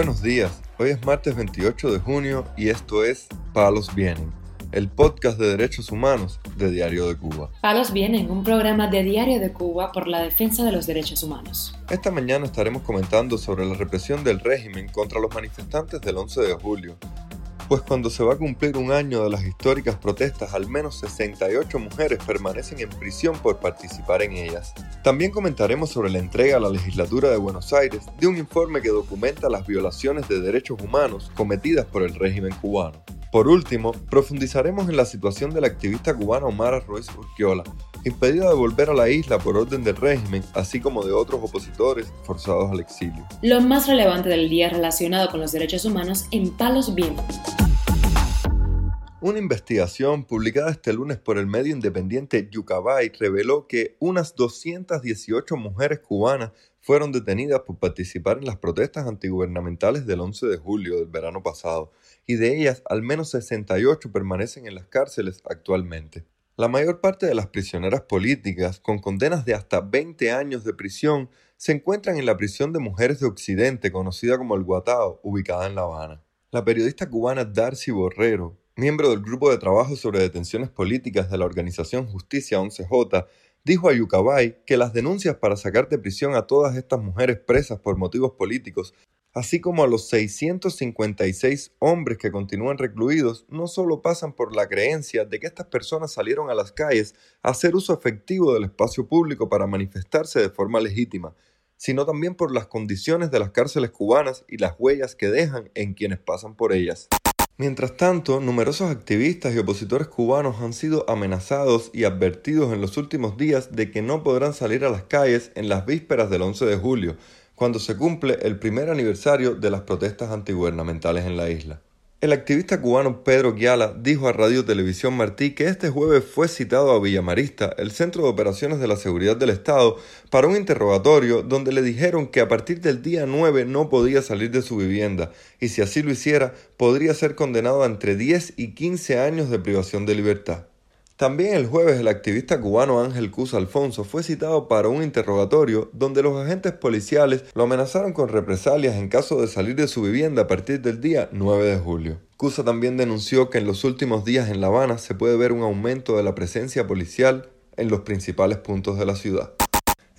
Buenos días, hoy es martes 28 de junio y esto es Palos Vienen, el podcast de derechos humanos de Diario de Cuba. Palos Vienen, un programa de Diario de Cuba por la defensa de los derechos humanos. Esta mañana estaremos comentando sobre la represión del régimen contra los manifestantes del 11 de julio, pues cuando se va a cumplir un año de las históricas protestas, al menos 68 mujeres permanecen en prisión por participar en ellas. También comentaremos sobre la entrega a la legislatura de Buenos Aires de un informe que documenta las violaciones de derechos humanos cometidas por el régimen cubano. Por último, profundizaremos en la situación del activista cubano Omar Ruiz Urquiola, impedida de volver a la isla por orden del régimen, así como de otros opositores forzados al exilio. Lo más relevante del día relacionado con los derechos humanos en Palos Vientos. Una investigación publicada este lunes por el medio independiente Yucabay reveló que unas 218 mujeres cubanas fueron detenidas por participar en las protestas antigubernamentales del 11 de julio del verano pasado, y de ellas al menos 68 permanecen en las cárceles actualmente. La mayor parte de las prisioneras políticas, con condenas de hasta 20 años de prisión, se encuentran en la prisión de mujeres de Occidente, conocida como el Guatao, ubicada en La Habana. La periodista cubana Darcy Borrero, miembro del Grupo de Trabajo sobre Detenciones Políticas de la organización Justicia 11J, dijo a Yucabay que las denuncias para sacar de prisión a todas estas mujeres presas por motivos políticos, así como a los 656 hombres que continúan recluidos, no solo pasan por la creencia de que estas personas salieron a las calles a hacer uso efectivo del espacio público para manifestarse de forma legítima, sino también por las condiciones de las cárceles cubanas y las huellas que dejan en quienes pasan por ellas. Mientras tanto, numerosos activistas y opositores cubanos han sido amenazados y advertidos en los últimos días de que no podrán salir a las calles en las vísperas del 11 de julio, cuando se cumple el primer aniversario de las protestas antigubernamentales en la isla. El activista cubano Pedro Guiala dijo a Radio Televisión Martí que este jueves fue citado a Villamarista, el Centro de Operaciones de la Seguridad del Estado, para un interrogatorio donde le dijeron que a partir del día 9 no podía salir de su vivienda y si así lo hiciera podría ser condenado a entre 10 y 15 años de privación de libertad. También el jueves el activista cubano Ángel Cus Alfonso fue citado para un interrogatorio donde los agentes policiales lo amenazaron con represalias en caso de salir de su vivienda a partir del día 9 de julio. Cusa también denunció que en los últimos días en La Habana se puede ver un aumento de la presencia policial en los principales puntos de la ciudad.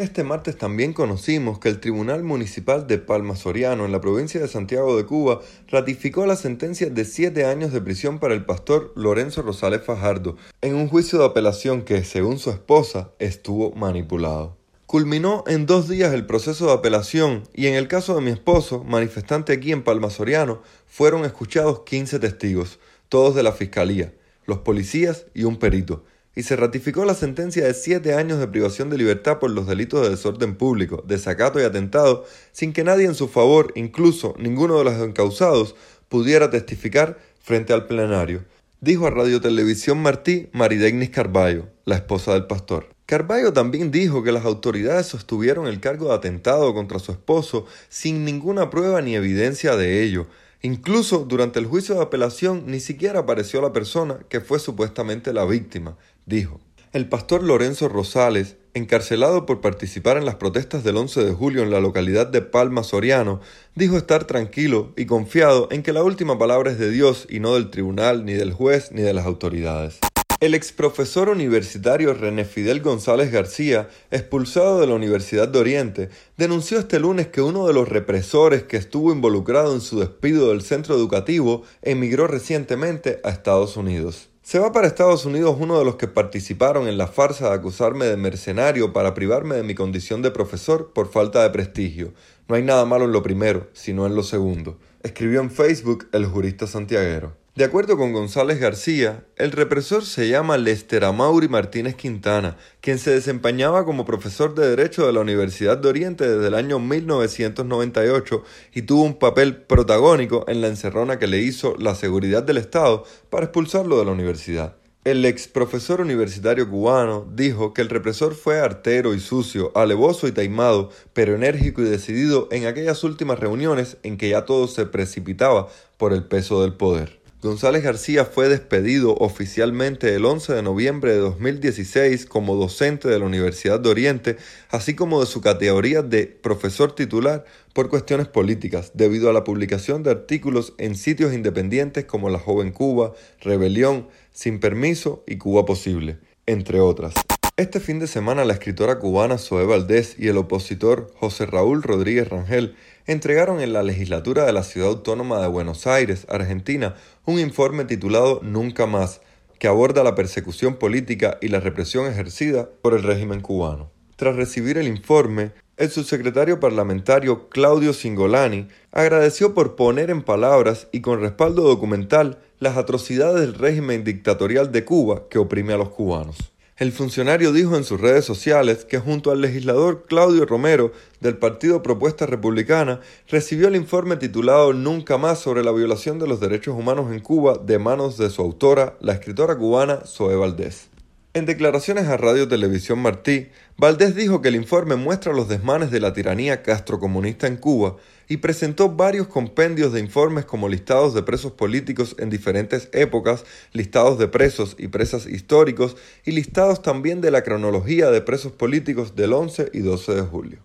Este martes también conocimos que el Tribunal Municipal de Palma Soriano, en la provincia de Santiago de Cuba, ratificó la sentencia de siete años de prisión para el pastor Lorenzo Rosales Fajardo, en un juicio de apelación que, según su esposa, estuvo manipulado. Culminó en dos días el proceso de apelación y en el caso de mi esposo, manifestante aquí en Palma Soriano, fueron escuchados 15 testigos, todos de la Fiscalía, los policías y un perito y se ratificó la sentencia de siete años de privación de libertad por los delitos de desorden público, desacato y atentado, sin que nadie en su favor, incluso ninguno de los encausados, pudiera testificar frente al plenario, dijo a Radio Televisión Martí Maridegnis Carballo, la esposa del pastor. Carballo también dijo que las autoridades sostuvieron el cargo de atentado contra su esposo sin ninguna prueba ni evidencia de ello, Incluso durante el juicio de apelación ni siquiera apareció la persona que fue supuestamente la víctima, dijo. El pastor Lorenzo Rosales, encarcelado por participar en las protestas del 11 de julio en la localidad de Palma Soriano, dijo estar tranquilo y confiado en que la última palabra es de Dios y no del tribunal, ni del juez, ni de las autoridades. El exprofesor universitario René Fidel González García, expulsado de la Universidad de Oriente, denunció este lunes que uno de los represores que estuvo involucrado en su despido del centro educativo emigró recientemente a Estados Unidos. Se va para Estados Unidos uno de los que participaron en la farsa de acusarme de mercenario para privarme de mi condición de profesor por falta de prestigio. No hay nada malo en lo primero, sino en lo segundo. Escribió en Facebook el jurista santiaguero. De acuerdo con González García, el represor se llama Lester Amaury Martínez Quintana, quien se desempeñaba como profesor de Derecho de la Universidad de Oriente desde el año 1998 y tuvo un papel protagónico en la encerrona que le hizo la seguridad del Estado para expulsarlo de la universidad. El ex profesor universitario cubano dijo que el represor fue artero y sucio, alevoso y taimado, pero enérgico y decidido en aquellas últimas reuniones en que ya todo se precipitaba por el peso del poder. González García fue despedido oficialmente el 11 de noviembre de 2016 como docente de la Universidad de Oriente, así como de su categoría de profesor titular por cuestiones políticas, debido a la publicación de artículos en sitios independientes como La Joven Cuba, Rebelión, Sin Permiso y Cuba Posible, entre otras. Este fin de semana la escritora cubana Zoe Valdés y el opositor José Raúl Rodríguez Rangel entregaron en la legislatura de la Ciudad Autónoma de Buenos Aires, Argentina, un informe titulado Nunca más, que aborda la persecución política y la represión ejercida por el régimen cubano. Tras recibir el informe, el subsecretario parlamentario Claudio Singolani agradeció por poner en palabras y con respaldo documental las atrocidades del régimen dictatorial de Cuba que oprime a los cubanos. El funcionario dijo en sus redes sociales que junto al legislador Claudio Romero del Partido Propuesta Republicana recibió el informe titulado Nunca más sobre la violación de los derechos humanos en Cuba de manos de su autora, la escritora cubana Zoe Valdés. En declaraciones a Radio Televisión Martí, Valdés dijo que el informe muestra los desmanes de la tiranía castrocomunista en Cuba y presentó varios compendios de informes como listados de presos políticos en diferentes épocas, listados de presos y presas históricos y listados también de la cronología de presos políticos del 11 y 12 de julio.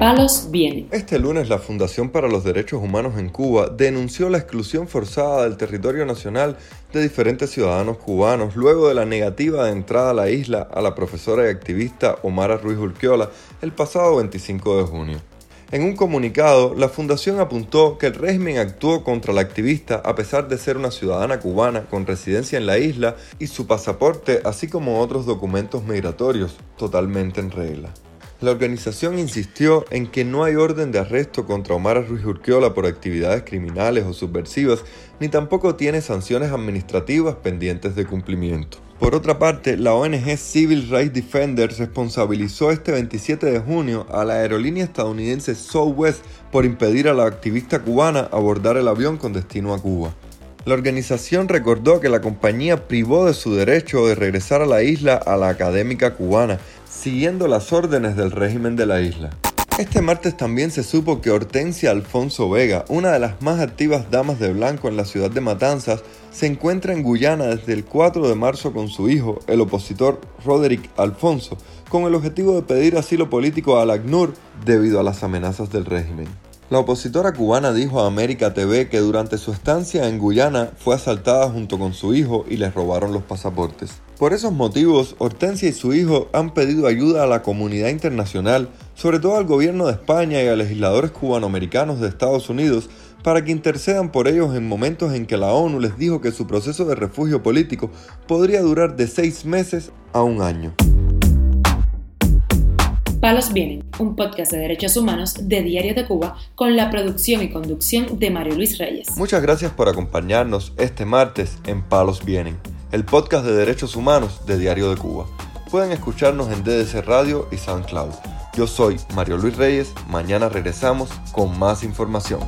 Palos. Este lunes la Fundación para los Derechos Humanos en Cuba denunció la exclusión forzada del territorio nacional de diferentes ciudadanos cubanos luego de la negativa de entrada a la isla a la profesora y activista Omara Ruiz Urquiola el pasado 25 de junio. En un comunicado, la fundación apuntó que el régimen actuó contra la activista a pesar de ser una ciudadana cubana con residencia en la isla y su pasaporte, así como otros documentos migratorios, totalmente en regla. La organización insistió en que no hay orden de arresto contra Omar Ruiz Urquiola por actividades criminales o subversivas, ni tampoco tiene sanciones administrativas pendientes de cumplimiento. Por otra parte, la ONG Civil Rights Defenders responsabilizó este 27 de junio a la aerolínea estadounidense Southwest por impedir a la activista cubana abordar el avión con destino a Cuba. La organización recordó que la compañía privó de su derecho de regresar a la isla a la académica cubana, siguiendo las órdenes del régimen de la isla. Este martes también se supo que Hortensia Alfonso Vega, una de las más activas damas de blanco en la ciudad de Matanzas, se encuentra en Guyana desde el 4 de marzo con su hijo, el opositor Roderick Alfonso, con el objetivo de pedir asilo político al ACNUR debido a las amenazas del régimen. La opositora cubana dijo a América TV que durante su estancia en Guyana fue asaltada junto con su hijo y les robaron los pasaportes. Por esos motivos, Hortensia y su hijo han pedido ayuda a la comunidad internacional, sobre todo al gobierno de España y a legisladores cubanoamericanos de Estados Unidos, para que intercedan por ellos en momentos en que la ONU les dijo que su proceso de refugio político podría durar de seis meses a un año. Palos Vienen, un podcast de derechos humanos de Diario de Cuba con la producción y conducción de Mario Luis Reyes. Muchas gracias por acompañarnos este martes en Palos Vienen, el podcast de derechos humanos de Diario de Cuba. Pueden escucharnos en DDC Radio y SoundCloud. Yo soy Mario Luis Reyes, mañana regresamos con más información.